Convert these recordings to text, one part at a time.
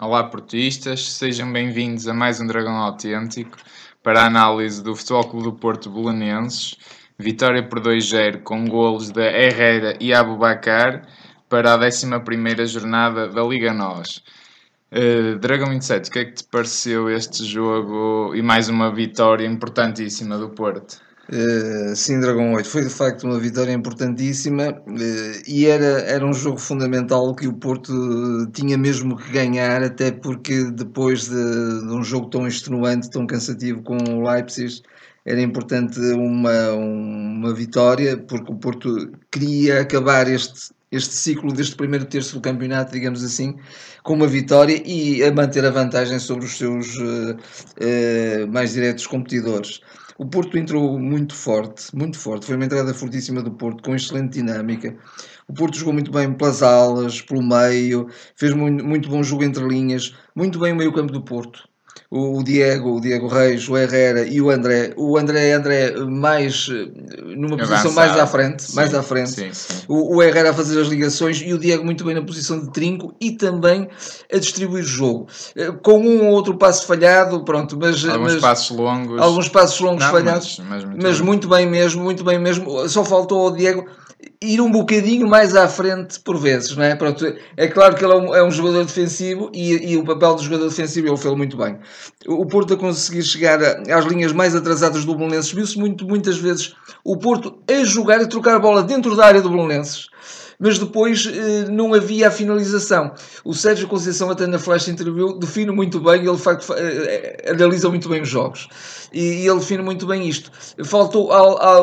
Olá, portistas, sejam bem-vindos a mais um Dragão Autêntico para a análise do Futebol Clube do Porto Belenenses. Vitória por 2-0 com golos da Herrera e Abubacar para a 11 jornada da Liga NOS. Uh, Dragão 27, o que é que te pareceu este jogo e mais uma vitória importantíssima do Porto? Uh, sim, Dragão 8 foi de facto uma vitória importantíssima uh, e era, era um jogo fundamental que o Porto tinha mesmo que ganhar, até porque depois de, de um jogo tão extenuante, tão cansativo com o Leipzig, era importante uma, uma vitória, porque o Porto queria acabar este, este ciclo deste primeiro terço do campeonato, digamos assim, com uma vitória e a manter a vantagem sobre os seus uh, mais diretos competidores. O Porto entrou muito forte, muito forte. Foi uma entrada fortíssima do Porto, com excelente dinâmica. O Porto jogou muito bem pelas alas, pelo meio, fez muito, muito bom jogo entre linhas, muito bem o meio-campo do Porto o Diego, o Diego Reis, o Herrera e o André. O André André mais numa Avançado. posição mais à frente, sim, mais à frente. Sim, sim. O, o Herrera a fazer as ligações e o Diego muito bem na posição de trinco e também a distribuir o jogo. Eh, com um ou outro passo falhado, pronto, mas alguns mas, passos longos. Alguns passos longos Não, falhados, mas, mas, muito, mas bem. muito bem mesmo, muito bem mesmo. Só faltou ao Diego ir um bocadinho mais à frente por vezes, não é? Pronto, é claro que ele é um, é um jogador defensivo e, e, o papel do jogador defensivo ele fez muito bem. O Porto a conseguir chegar às linhas mais atrasadas do Belenenses viu-se muito, muitas vezes o Porto a jogar e trocar a bola dentro da área do Belenenses mas depois eh, não havia a finalização. O Sérgio Conceição, até na flash interview, define muito bem, ele de facto eh, eh, analisa muito bem os jogos e, ele define muito bem isto. Faltou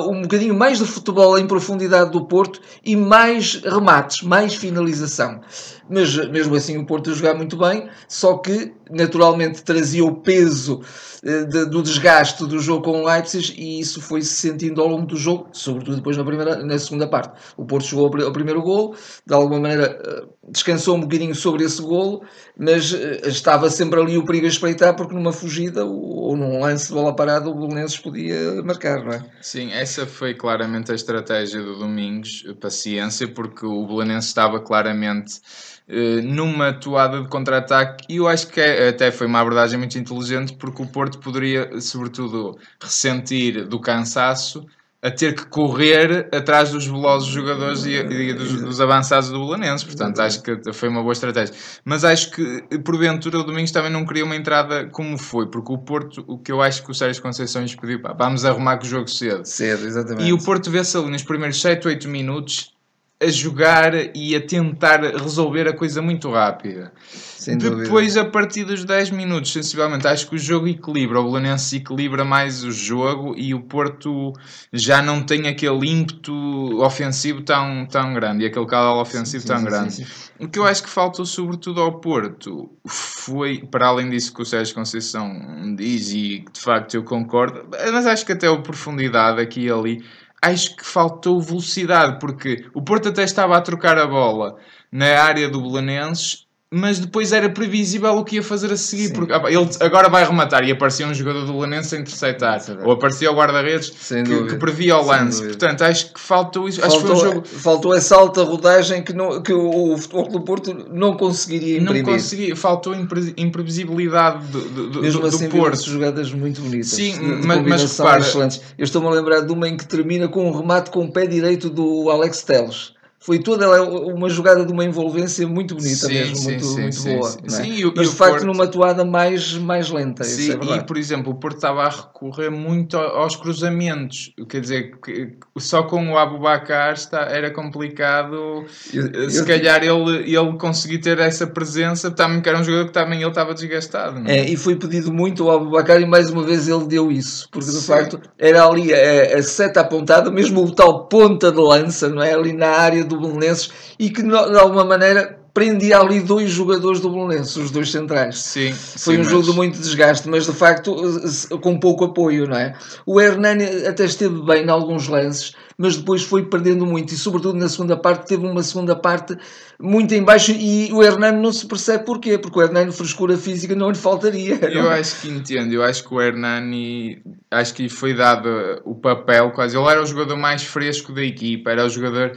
um bocadinho mais de futebol em profundidade do Porto e mais remates, mais finalização mas mesmo assim o Porto a jogar muito bem, só que naturalmente trazia o peso de, do desgaste do jogo com o Leipzig e isso foi-se sentindo ao longo do jogo, sobretudo depois na, primeira, na segunda parte. O Porto chegou ao, primeiro golo, de alguma maneira uh, descansou um bocadinho sobre esse golo, mas uh, estava sempre ali o perigo a espreitar porque numa fugida ou, num lance de bola parada o Belenenses podia marcar, não é? Sim, essa foi claramente a estratégia do Domingos, paciência, porque o Belenenses estava claramente eh, numa toada de contra-ataque e eu acho que é, até foi uma abordagem muito inteligente porque o Porto poderia, sobretudo, ressentir do cansaço a ter que correr atrás dos velozes jogadores e, e dos, dos, avançados do Belenenses, portanto acho que foi uma boa estratégia. Mas acho que porventura o Domingos também não queria uma entrada como foi, porque o Porto, o que eu acho que o Sérgio Conceição lhes pediu, pá, vamos arrumar com o jogo cedo. Cedo, exatamente. E o Porto vê-se ali nos primeiros 7, 8 minutos a jogar e a tentar resolver a coisa muito rápida. Sem Depois, dúvida. a partir dos 10 minutos, sensivelmente, acho que o jogo equilibra. O Belenense equilibra mais o jogo e o Porto já não tem aquele ímpeto ofensivo tão, tão grande e aquele caldo ofensivo sim, tão sim, grande. Sim, o que eu acho que faltou, sobretudo, ao Porto foi, para além disso que o Sérgio Conceição diz e de facto eu concordo, mas acho que até a profundidade aqui e ali acho que faltou velocidade, porque o Porto até estava a trocar a bola na área do Belenenses mas depois era previsível o que ia fazer a seguir, Sim. porque opa, ele agora vai rematar e aparecia um jogador do Lanense a interceptar, ou aparecia o guarda-redes que, que, previa o lance. Portanto, acho que faltou isso. Faltou, acho que foi um jogo... faltou essa alta rodagem que, não, que o Futebol do Porto não conseguiria imprimir. Não conseguia, faltou imprevisibilidade do, do, Mesmo do, assim, do Porto. jogadas muito bonitas. Sim, mas, mas repara... excelentes. Eu estou-me a lembrar de uma em que termina com um remate com o pé direito do Alex Teles foi toda uma jogada de uma envolvência muito bonita sim, mesmo, sim, muito, sim, muito boa. É? E, Mas de facto Porto... numa toada mais, mais lenta. Sim, é e por exemplo, o Porto estava a recorrer muito aos cruzamentos, quer dizer, só com o Abubacar está, era complicado eu, eh, se eu, calhar ele, ele conseguir ter essa presença, também que era um jogador que também ele estava desgastado. É? é, e foi pedido muito ao Abubacar e mais uma vez ele deu isso, porque de facto era ali a, a seta apontada, mesmo o tal ponta de lança, não é? Ali na área do do Belenenses e que de alguma maneira prendia ali dois jogadores do Belenenses, os dois centrais. Sim, Foi sim, um jogo mas... de muito desgaste, mas de facto com pouco apoio, não é? O Hernani até esteve bem em alguns lances, mas depois foi perdendo muito e sobretudo na segunda parte teve uma segunda parte muito em baixo e o Hernani não se percebe porquê, porque o Hernani frescura física não lhe faltaria. Eu não? acho que entendo, eu acho que o Hernani acho que lhe foi dado o papel quase, ele era o jogador mais fresco da equipa, era o jogador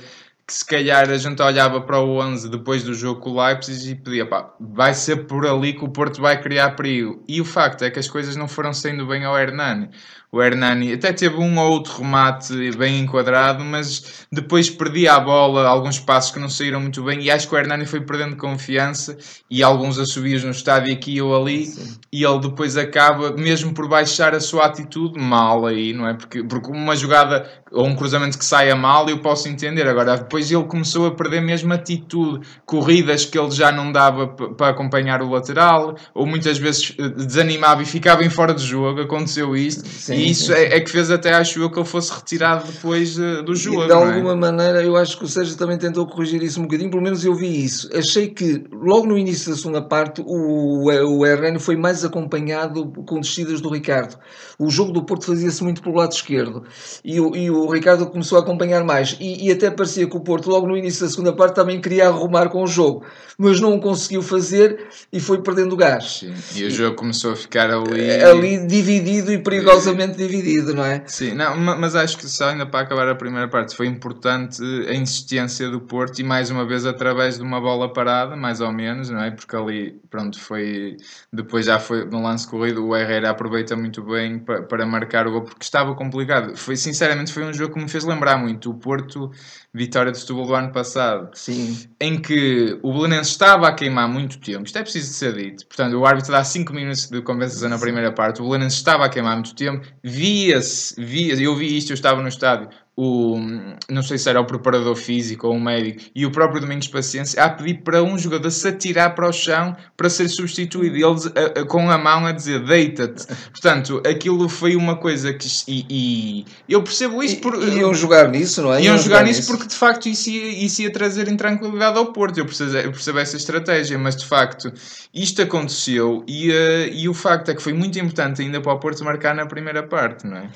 que se calhar a gente olhava para o 11 depois do jogo com o Leipzig e pedia, pá, vai ser por ali que o Porto vai criar perigo. E o facto é que as coisas não foram saindo bem ao Hernani o Hernani até teve um ou outro remate bem enquadrado, mas depois perdia a bola, alguns passos que não saíram muito bem, e acho que o Hernani foi perdendo confiança e alguns assobios no estádio aqui ou ali, Sim. e ele depois acaba, mesmo por baixar a sua atitude, mal aí, não é? Porque, porque uma jogada ou um cruzamento que saia mal, eu posso entender. Agora, depois ele começou a perder mesmo atitude, corridas que ele já não dava para acompanhar o lateral, ou muitas vezes eh, desanimava e ficava em fora de jogo, aconteceu isto. Sim e isso é, é, que fez até, acho eu, que ele fosse retirado depois do jogo. E de é? alguma é? maneira, eu acho que o Sérgio também tentou corrigir isso um bocadinho, pelo menos eu vi isso. Achei que logo no início da segunda parte o, o RN foi mais acompanhado com descidas do Ricardo. O jogo do Porto fazia-se muito pelo lado esquerdo e o, e o Ricardo começou a acompanhar mais. E, e até parecia que o Porto, logo no início da segunda parte, também queria arrumar com o jogo, mas não o conseguiu fazer e foi perdendo gás. Sim. E o jogo começou a ficar ali. Ali dividido e perigosamente completamente dividido, não é? Sim, não, mas acho que só ainda para acabar a primeira parte foi importante a insistência do Porto e mais uma vez através de uma bola parada, mais ou menos, não é? Porque ali, pronto, foi. Depois já foi no lance corrido, o Herrera aproveita muito bem para, para marcar o gol porque estava complicado. Foi, sinceramente, foi um jogo que me fez lembrar muito o Porto Vitória de Setúbal do ano passado, Sim. em que o Belenenses estava a queimar muito tempo. Isto é preciso de ser dito. Portanto, o árbitro dá 5 minutos de compensação na primeira parte. O Belenenses estava a queimar muito tempo via-se, via eu vi isto, eu estava no estádio, o, não sei se era o preparador físico ou o médico, e o próprio Domingos Paciência, a pedir para um jogador se atirar para o chão para ser substituído. E eles a, a, com a mão a dizer deita-te. Portanto, aquilo foi uma coisa que. E, e eu percebo isso por. Iam jogar nisso, não é? Iam, iam jogar, nisso porque de facto isso ia, isso ia trazer intranquilidade ao Porto. Eu percebo, eu percebo essa estratégia, mas de facto isto aconteceu e, uh, e o facto é que foi muito importante ainda para o Porto marcar na primeira parte, não é?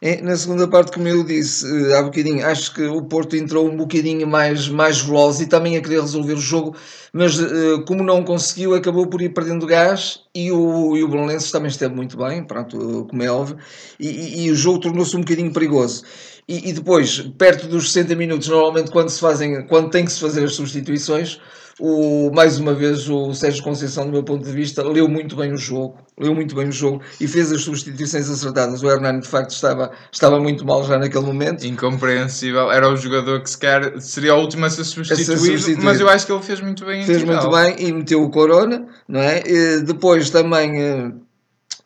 É, na segunda parte, como eu disse uh, há bocadinho, acho que o Porto entrou um bocadinho mais, mais veloz e também a querer resolver o jogo, mas uh, como não conseguiu, acabou por ir perdendo gás e o, e o Belenenses também esteve muito bem, pronto, como é óbvio, e, e, e o jogo tornou-se um bocadinho perigoso. E, e, depois, perto dos 60 minutos, normalmente quando se fazem, quando tem que se fazer as substituições, o, mais uma vez, o Sérgio Conceição, do meu ponto de vista, leu muito bem o jogo, leu muito bem o jogo e fez as substituições acertadas. O Hernani, de facto, estava, estava muito mal já naquele momento. Incompreensível. Era o jogador que sequer seria o último a ser a ser substituído. mas eu acho que ele fez muito bem. Fez muito bem e meteu o Corona, não é? E depois também, eh,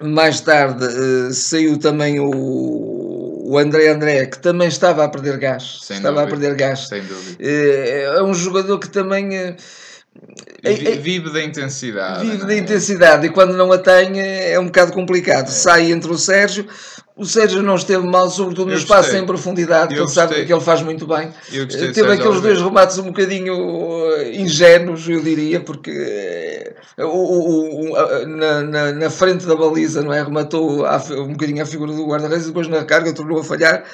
mais tarde, eh, saiu também o o André André, que também estava a perder gás. Sem estava dúvida. a perder gás. Sem dúvida. Eh, é um jogador que também Vive da intensidade. Vive da é? intensidade e quando não a tem é um bocado complicado. É. Sai entre o Sérgio. O Sérgio não esteve mal, sobretudo no espaço em profundidade, que ele sabe que ele faz muito bem. Teve aqueles dois remates um bocadinho eh, ingênuos, eu diria, porque eh, o, o, o, na, na, na, frente da baliza não é? rematou um bocadinho a figura do guarda-redes, depois na carga tornou a falhar.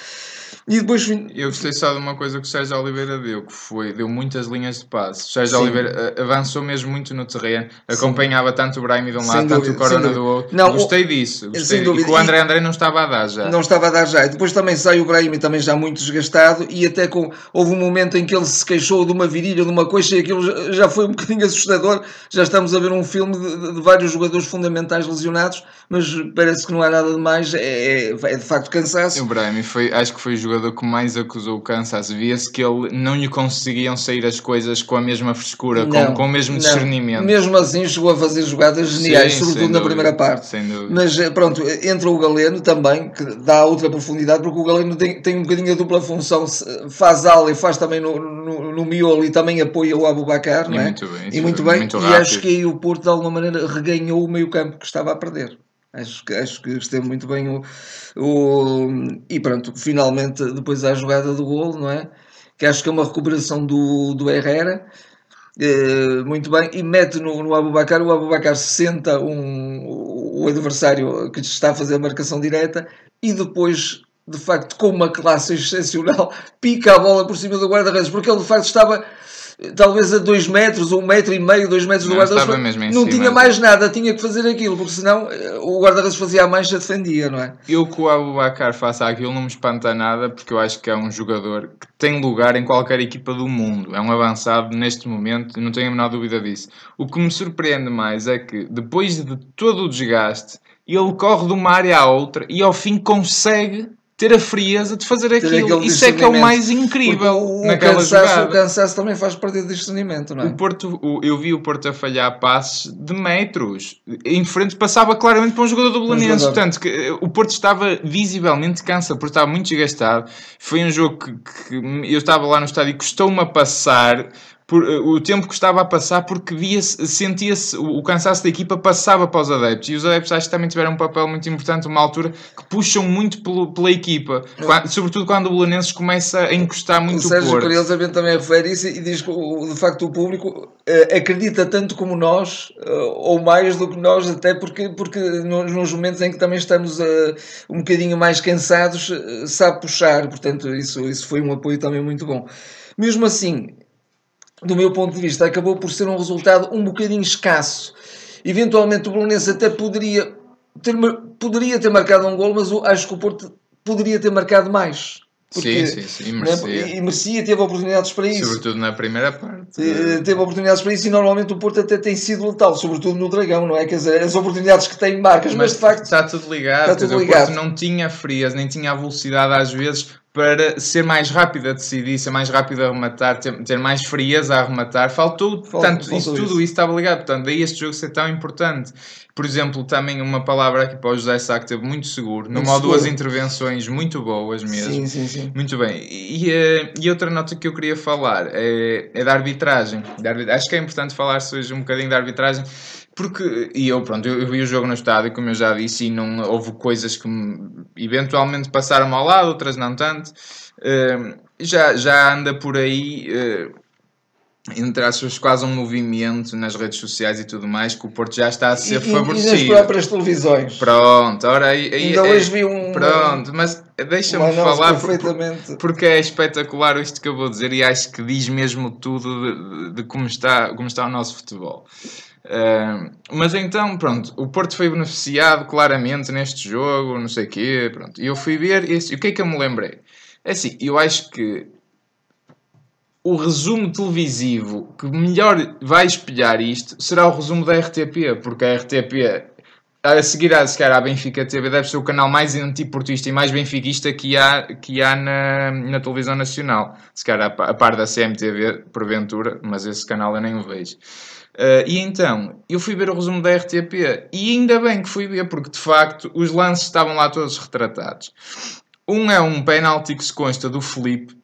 E depois Eu gostei só de uma coisa que o Sérgio Oliveira deu, que foi, deu muitas linhas de passe. O Sérgio Sim. Oliveira eh, avançou mesmo muito no terreno, acompanhava Sim. tanto o Brahim de um lado, tanto o Corona do outro. Não, gostei disso. Gostei. E que o André André não estava a dar já. Não estava a dar já. E depois também sai o Brahim também já muito desgastado e até com, houve um momento em que ele se queixou de uma virilha, de uma coxa e aquilo já foi um bocadinho assustador. Já estamos a ver um filme de, de vários jogadores fundamentais lesionados, mas parece que não há nada de mais. É, é, é de facto cansaço. O Brahim foi, acho que foi o jogador jogador que mais acusou o cansaço. Via-se que ele não lhe conseguiam sair as coisas com a mesma frescura, não, com, com o mesmo não. discernimento. Mesmo assim chegou a fazer jogadas geniais, Sim, sobretudo na primeira parte. Sem dúvida. Mas eh, pronto, entra o Galeno também, que dá outra profundidade, porque o Galeno tem, tem um bocadinho a dupla função, faz ala e faz também no, no, no miolo e também apoia o Abubacar, não é? Muito bem, e muito bem. Muito e acho que aí o Porto de alguma maneira reganhou o meio campo que estava a perder. Acho que, acho que esteve muito bem o, o, E pronto, finalmente, depois da jogada do gol, não é? Que acho que é uma recuperação do, do Herrera. Eh, muito bem, e mete no, no Abubacar. O Abubacar senta um, o adversário que está a fazer a marcação direta e depois, de facto, com uma classe excepcional, pica a bola por cima do guarda-redes, porque ele de facto estava talvez a 2 metros, ou 1 um metro e meio, 2 metros do guarda-redes, não cima, tinha mais nada, tinha que fazer aquilo, porque senão eh, o guarda-redes fazia a mancha, defendia, não é? Eu que o Abubacar faça aquilo não me espanta nada, porque eu acho que é um jogador que tem lugar em qualquer equipa do mundo, é um avançado neste momento, não tenho a menor dúvida disso. O que me surpreende mais é que, depois de todo o desgaste, ele corre de uma área à outra e ao fim consegue ter a frieza de fazer aquilo. Isso é que é o mais incrível o, naquela cansaço. O cansaço também faz parte do discernimento, não é? O Porto, o, eu vi o Porto a falhar passes de metros. Em frente passava claramente para um jogador do Belenenses. Um Portanto, que, eh, o Porto estava visivelmente cansa, porque estava muito desgastado. Foi um jogo que, que eu estava lá no estádio e custou-me a passar por, eh, o tempo que estava a passar porque via sentia-se o, o, cansaço da equipa passava para os adeptos. E os adeptos acho que também tiveram um papel muito importante uma altura que puxam muito pelo, pela equipa. Quando, sobretudo quando o Belenenses começa a encostar muito o, Sérgio curiosamente também refere isso e diz que de facto o público uh, acredita tanto como nós uh, ou mais do que nós até porque, porque nos, momentos em que também estamos um bocadinho mais cansados sabe puxar. Portanto isso, isso foi um apoio também muito bom. Mesmo assim do meu ponto de vista, acabou por ser um resultado um bocadinho escasso. Eventualmente o Bolonense até poderia ter, poderia ter marcado um gol, mas acho que o Porto poderia ter marcado mais. Porque, sim, sim, sim. E merecia. Né, e merecia, teve oportunidades para isso. Sobretudo na primeira parte. Teve oportunidades para isso e normalmente o Porto até tem sido letal, sobretudo no Dragão, não é? Quer dizer, as oportunidades que tem marcas, mas, mas de facto. Está tudo ligado. Está tudo ligado. O Porto não tinha frias, nem tinha a velocidade às vezes para ser mais rápido a decidir, ser mais rápido a rematar, ter, ter mais frieza a rematar. Faltou, Faltou tanto isso, tudo isso estava ligado. Portanto, daí este jogo ser tão importante. Por exemplo, também uma palavra aqui para o José Sá que teve muito seguro, numa ou duas intervenções muito boas mesmo. Sim, sim, sim. Muito bem. E, e, e outra nota que eu queria falar é, é da arbitragem. Acho que é importante falar hoje um bocadinho da arbitragem porque, e eu, pronto, eu, vi o jogo no estádio, como eu já disse, e não houve coisas que eventualmente passaram ao lado, outras não tanto. Uh, já, já anda por aí, uh, entre aspas, quase um movimento nas redes sociais e tudo mais, que o Porto já está a ser e, favorecido. E nas próprias televisões. Pronto, ora aí. aí Ainda é, hoje vi um. Pronto, mas deixa-me falar, perfeitamente. porque é espetacular isto que eu vou dizer e acho que diz mesmo tudo de, de como, está, como está o nosso futebol. Uh, mas então, pronto, o Porto foi beneficiado claramente neste jogo, não sei o quê, pronto. E eu fui ver, esse, o que é que eu me lembrei? É assim, eu acho que o resumo televisivo que melhor vai espelhar isto será o resumo da RTP, porque a RTP, a seguir a, sequer à Benfica TV, deve ser o canal mais antiportista e mais benfiquista que há, que há na, na televisão nacional. Se calhar a par da CMTV, porventura, mas esse canal eu nem o vejo. Uh, e então, eu fui ver o resumo da RTP e ainda bem que fui ver, porque de facto os lances estavam lá todos retratados. Um é um penalti que se consta do Felipe,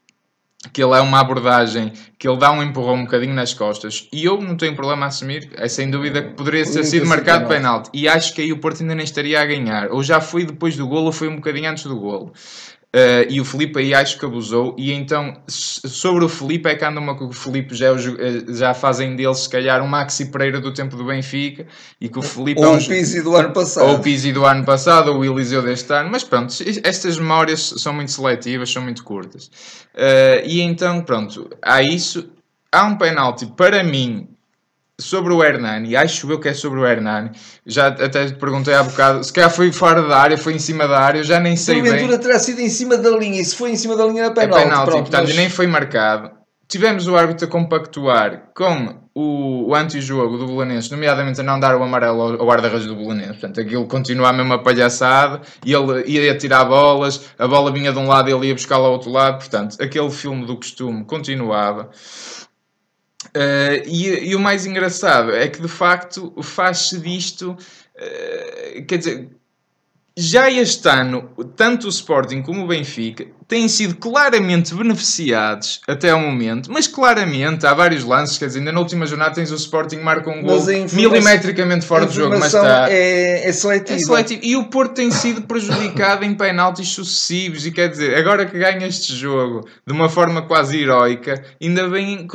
que ele é uma abordagem, que ele dá um empurrão um bocadinho nas costas, e eu não tenho problema a assumir, é sem dúvida que poderia ter sido marcado penalti. E acho que aí o Porto ainda nem estaria a ganhar. Ou já foi depois do golo, ou foi um bocadinho antes do golo. Uh, e o Felipe aí acho que abusou. E então, sobre o Felipe, é que anda uma que o Felipe já, é eh, já fazem dele, se calhar, um Maxi Pereira do tempo do Benfica. E que o Felipe ou é um, o Pizzi do ano passado. Ou o Pizzi do ano passado, ou o Eliseu deste ano. Mas pronto, estas memórias são muito seletivas, são muito curtas. Uh, e então, pronto, há isso. Há um penalti, para mim, sobre o Hernani, acho eu que é sobre o Hernani. Já até te perguntei há bocado, se calhar foi fora da área, foi em cima da área, eu já nem sei bem. A terá sido em cima da linha, e se foi em cima da linha é penalti. É penalti, Pronto, portanto, mas... nem foi marcado. Tivemos o árbitro a compactuar com o, o antijogo do Belenenses, nomeadamente a não dar o amarelo ao, ao guarda-redes do Belenenses. Portanto, aquilo continua a mesma palhaçada, e ele ia tirar bolas, a bola vinha de um lado e ele ia buscá-la ao outro lado. Portanto, aquele filme do costume continuava. Uh, e, e, o mais engraçado é que de facto faz-se disto, uh, quer dizer, já este ano, tanto o Sporting como o Benfica têm sido claramente beneficiados até ao momento, mas claramente há vários lances, quer dizer, ainda na última jornada tens o Sporting marca um gol milimetricamente fora do jogo, mas está é, é seletivo. É seletivo. E o Porto tem sido prejudicado em penaltis sucessivos, e quer dizer, agora que ganha este jogo de uma forma quase heroica, ainda vem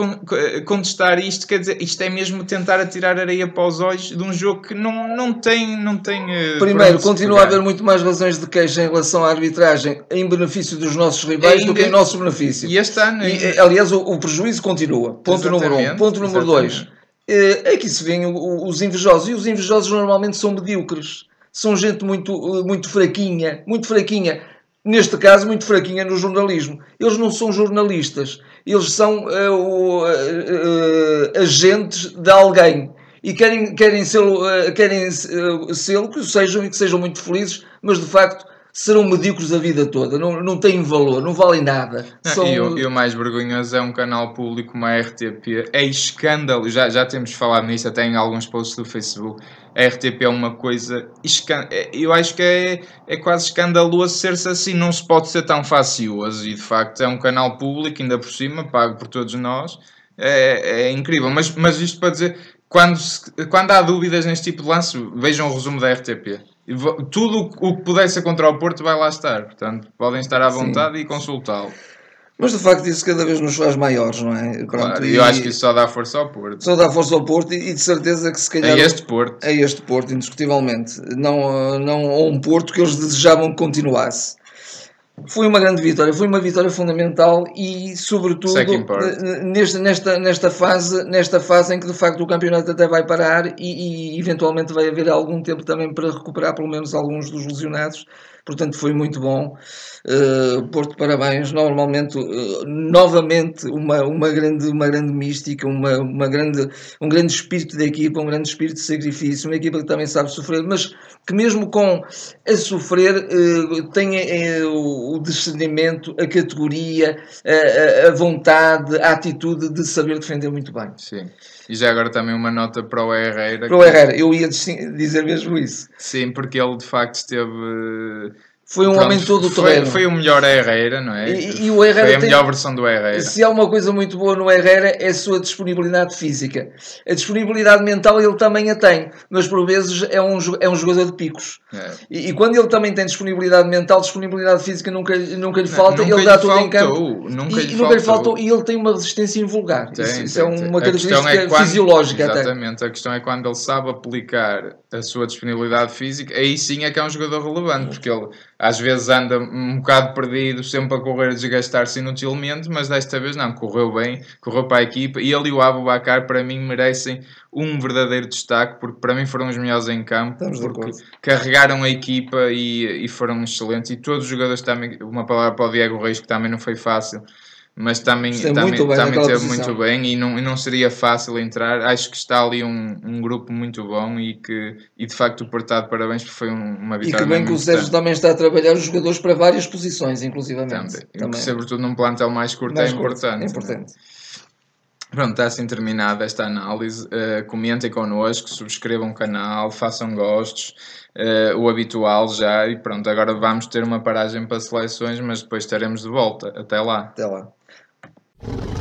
contestar isto, quer dizer, isto é mesmo tentar atirar areia para os olhos de um jogo que não, não tem. Não tem eh, Primeiro, continua a haver muito mais razões de queixa em relação à arbitragem em benefício dos nossos rivais ainda... do que em nosso benefício. E este ano. E, aliás, o, o, prejuízo continua. Ponto exatamente, número um. Ponto número dois. É que se vêem os invejosos. E os invejosos normalmente são medíocres. São gente muito, muito fraquinha. Muito fraquinha. Neste caso, muito fraquinha no jornalismo. Eles não são jornalistas. Eles são uh, uh, uh, agentes de alguém e querem, querem ser, querem ser que sejam e que sejam muito felizes, mas de facto serão medíocres a vida toda, não, não têm valor, não valem nada. Não, São... e, o, e, o, mais vergonhoso é um canal público como a RTP. É escândalo, já, já temos falado nisso até em alguns posts do Facebook. A RTP é uma coisa. É, eu acho que é, é quase escandaloso ser-se assim, não se pode ser tão facioso. E de facto é um canal público, ainda por cima, pago por todos nós. É, é incrível, mas, mas isto para dizer quando, quando há dúvidas neste tipo de lance, vejam o resumo da RTP. Tudo o que puder ser contra o Porto vai lá estar. Portanto, podem estar à vontade Sim. e consultá-lo. Mas de facto isso cada vez nos faz maiores, não é? Pronto, claro, e eu acho que isso só dá força ao Porto. Só dá força ao Porto e, de certeza que se calhar. É este Porto. É este Porto, indiscutivelmente. Não, não um Porto que eles desejavam que continuasse. Foi uma grande vitória, foi uma vitória fundamental e, sobretudo, nesta, nesta, nesta, fase, nesta fase em que de facto o campeonato até vai parar e, e eventualmente vai haver algum tempo também para recuperar pelo menos alguns dos lesionados portanto foi muito bom. Uh, Porto, parabéns. Normalmente, uh, novamente, uma, uma, grande, uma grande mística, uma, uma grande, um grande espírito de equipa, um grande espírito de sacrifício, uma equipa que também sabe sofrer, mas que mesmo com a sofrer uh, tem o discernimento, a categoria, a, a, vontade, a atitude de saber defender muito bem. Sim. E já agora também uma nota para o Herrera. Para o Herrera, eu ia dizer mesmo isso. Sim, porque ele de facto esteve foi um Pronto, homem todo terreno. Foi, foi o melhor Herrera, não é? E, e o Herrera foi a tem, melhor versão do Herrera. Se há uma coisa muito boa no Herrera é a sua disponibilidade física. A disponibilidade mental ele também a tem, mas por vezes é um, é um jogador de picos. É. E, e, quando ele também tem disponibilidade mental, disponibilidade física nunca, nunca lhe falta, não, nunca ele dá tudo em campo. Nunca, e, lhe, nunca lhe faltou. E ele tem uma resistência invulgar. Tem, isso, isso é uma característica é quando, fisiológica. Exatamente. Até. A questão é quando ele sabe aplicar a sua disponibilidade física, aí sim é que é um jogador relevante, porque ele às vezes anda um bocado perdido, sempre a correr, a desgastar-se inutilmente, mas desta vez não, correu bem, correu para a equipa e ele e o Abu Bakar para mim merecem um verdadeiro destaque, porque para mim foram os melhores em campo, Estamos porque carregaram a equipa e, e foram excelentes, e todos os jogadores também, uma palavra para o Diego Reis, que também não foi fácil, mas também, também, muito bem também teve muito bem e não, e não seria fácil entrar. Acho que está ali um, um grupo muito bom e que e de facto o Portado parabéns porque foi um, uma vitória. E que bem que o Sérgio também está a trabalhar os jogadores para várias posições, inclusivamente. Também. também. Sobretudo num plantel mais curto mais é importante. É importante. Pronto, está assim terminada esta análise. Uh, comentem connosco, subscrevam o canal, façam gostos, uh, o habitual já. E pronto, agora vamos ter uma paragem para seleções, mas depois estaremos de volta. Até lá. Até lá. you